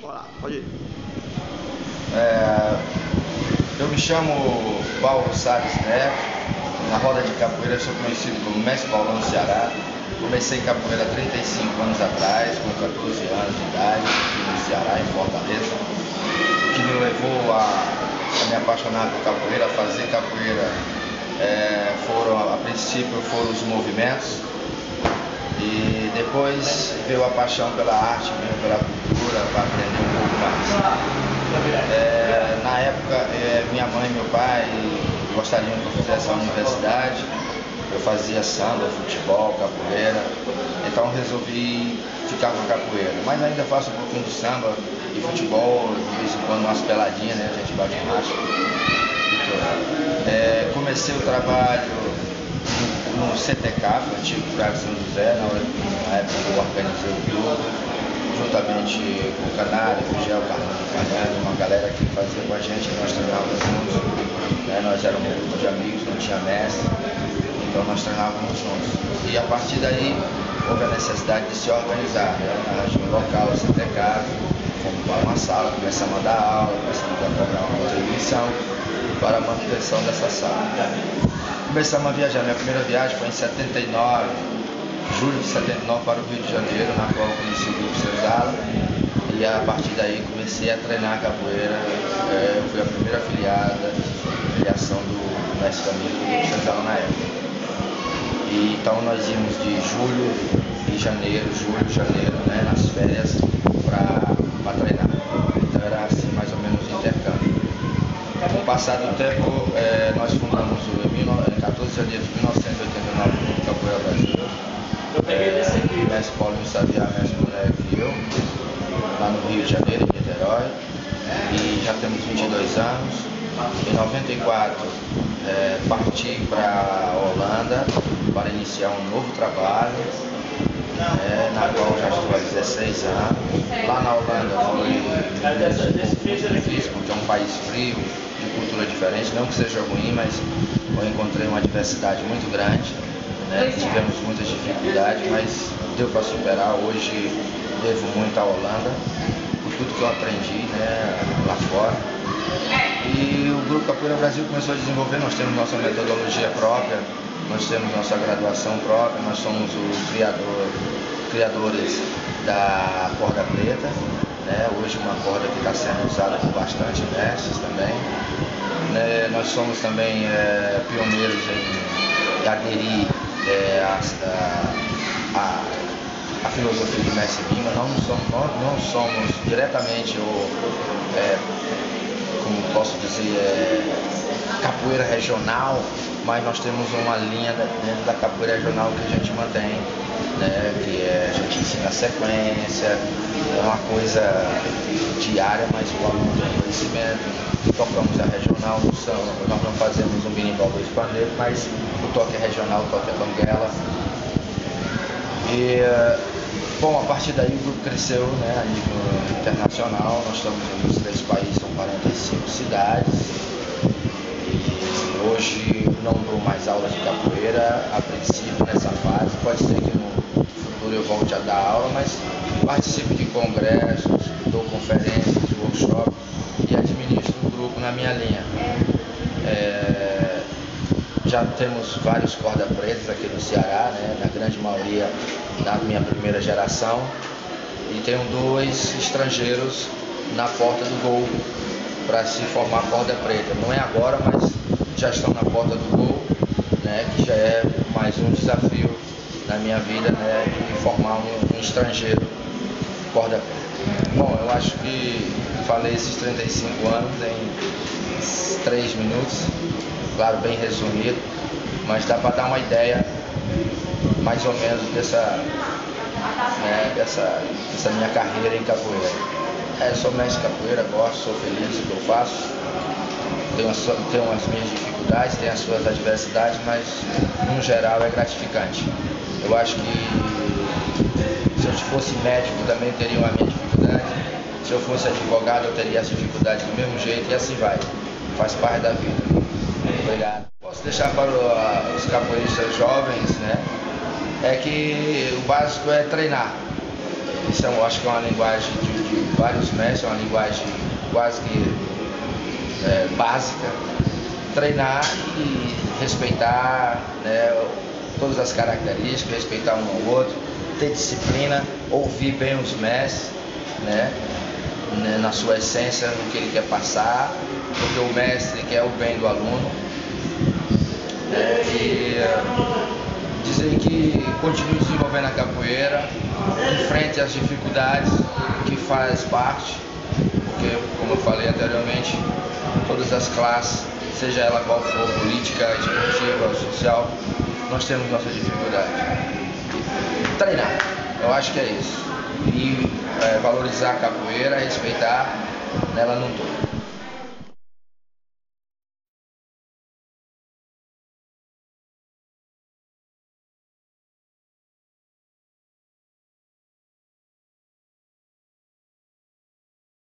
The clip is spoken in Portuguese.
Bora lá, pode ir. É, eu me chamo Paulo Salles Neto. Na roda de capoeira sou conhecido como Mestre Paulão do Ceará. Comecei capoeira há 35 anos atrás, com 14 anos de idade, no Ceará, em Fortaleza. O que me levou a, a me apaixonar por capoeira, a fazer capoeira, é, foram, a princípio foram os movimentos, e depois veio a paixão pela arte, pela cultura, para aprender um pouco mais. É, na época, é, minha mãe e meu pai gostariam que eu fizesse a universidade. Eu fazia samba, futebol, capoeira. Então resolvi ficar com capoeira. Mas ainda faço um pouquinho de samba e futebol, de vez em quando umas peladinhas, né? A gente bate racha. É, comecei o trabalho no CTK, no antigo Teatro São José, na, na época que eu organizei o clube, juntamente com o Canário, com o Gel Carnani, uma galera que fazia com a gente, nós treinávamos juntos, né? nós éramos um grupo de amigos, não tinha mestre, então nós treinávamos juntos. E a partir daí houve a necessidade de se organizar, né? um local, o CTK, fomos para uma sala, começamos a dar aula, começamos a cobrar uma contribuição para a manutenção dessa sala começamos a viajar. Minha primeira viagem foi em 79, julho de 79 para o Rio de Janeiro, na qual conheci o Grupo Senzala. E a partir daí comecei a treinar capoeira. É, eu fui a primeira afiliada, filiação do mestre Camilo do Senzala na época. E, então nós íamos de julho e janeiro, julho, janeiro, né, nas férias, para treinar. Então era assim mais ou menos o intercâmbio. Com o passar do tempo, é, nós fundamos o 14 de janeiro de 1989 no Capoeira Brasil. É, mestre Paulinho Sabiá, mestre Boneco e eu, lá no Rio de Janeiro, em Niterói. E já temos 22 anos. Em 94 é, parti para a Holanda para iniciar um novo trabalho, é, na qual já estou há 16 anos. Lá na Holanda muito difícil, porque é um país frio, de cultura diferente, não que seja ruim, mas eu encontrei uma diversidade muito grande, né? tivemos muitas dificuldades, mas deu para superar. Hoje devo muito à Holanda, por tudo que eu aprendi né, lá fora. E o Grupo Capoeira Brasil começou a desenvolver, nós temos nossa metodologia própria, nós temos nossa graduação própria, nós somos os criador, criadores da corda preta, né? hoje uma corda que está sendo usada por bastante mestres também. Né? Nós somos também é, pioneiros em aderir a, a, filosofia de Mestre Lima. Não nós não somos diretamente o, é, como posso dizer, é, capoeira regional, mas nós temos uma linha dentro da capoeira regional que a gente mantém, né, que é, a gente ensina a sequência, é uma coisa diária, mas o aluno tem conhecimento. Tocamos a regional, nós não fazemos um do pandeiro, mas toque regional, o toque banguela. E, bom, a partir daí o grupo cresceu né, a nível internacional, nós estamos nos três países, são 45 cidades. E hoje não dou mais aulas de capoeira, a princípio nessa fase, pode ser que no futuro eu volte a dar aula, mas participo de congressos, dou conferências, workshops e administro um grupo na minha linha. É, já temos vários corda pretas aqui no Ceará, né, na grande maioria da minha primeira geração, e tenho dois estrangeiros na porta do gol para se formar corda preta. Não é agora, mas já estão na porta do gol, né, que já é mais um desafio na minha vida, né, de formar um, um estrangeiro corda preta. Bom, eu acho que falei esses 35 anos em 3 minutos, claro, bem resumido, mas dá para dar uma ideia mais ou menos dessa, né, dessa, dessa minha carreira em capoeira. É, sou mestre de capoeira, gosto, sou feliz no que eu faço, tenho as, tenho as minhas dificuldades, tenho as suas adversidades, mas no geral é gratificante. Eu acho que se eu fosse médico também teria uma minha dificuldade, se eu fosse advogado eu teria as dificuldades do mesmo jeito e assim vai. Faz parte da vida. Obrigado. Posso deixar para os capoeiristas jovens, né? É que o básico é treinar. Isso é, eu acho que é uma linguagem de, de vários mestres, é uma linguagem quase que é, básica. Treinar e respeitar né, todas as características, respeitar um ao outro, ter disciplina, ouvir bem os mestres, né, né, na sua essência, no que ele quer passar, porque o mestre quer o bem do aluno. Né, e dizer que continue desenvolvendo a capoeira, enfrente as dificuldades que faz parte, porque como eu falei anteriormente, todas as classes, seja ela qual for, política, esportiva, social, nós temos nossas dificuldades. Treinar, eu acho que é isso. E é, valorizar a capoeira, respeitar nela no todo.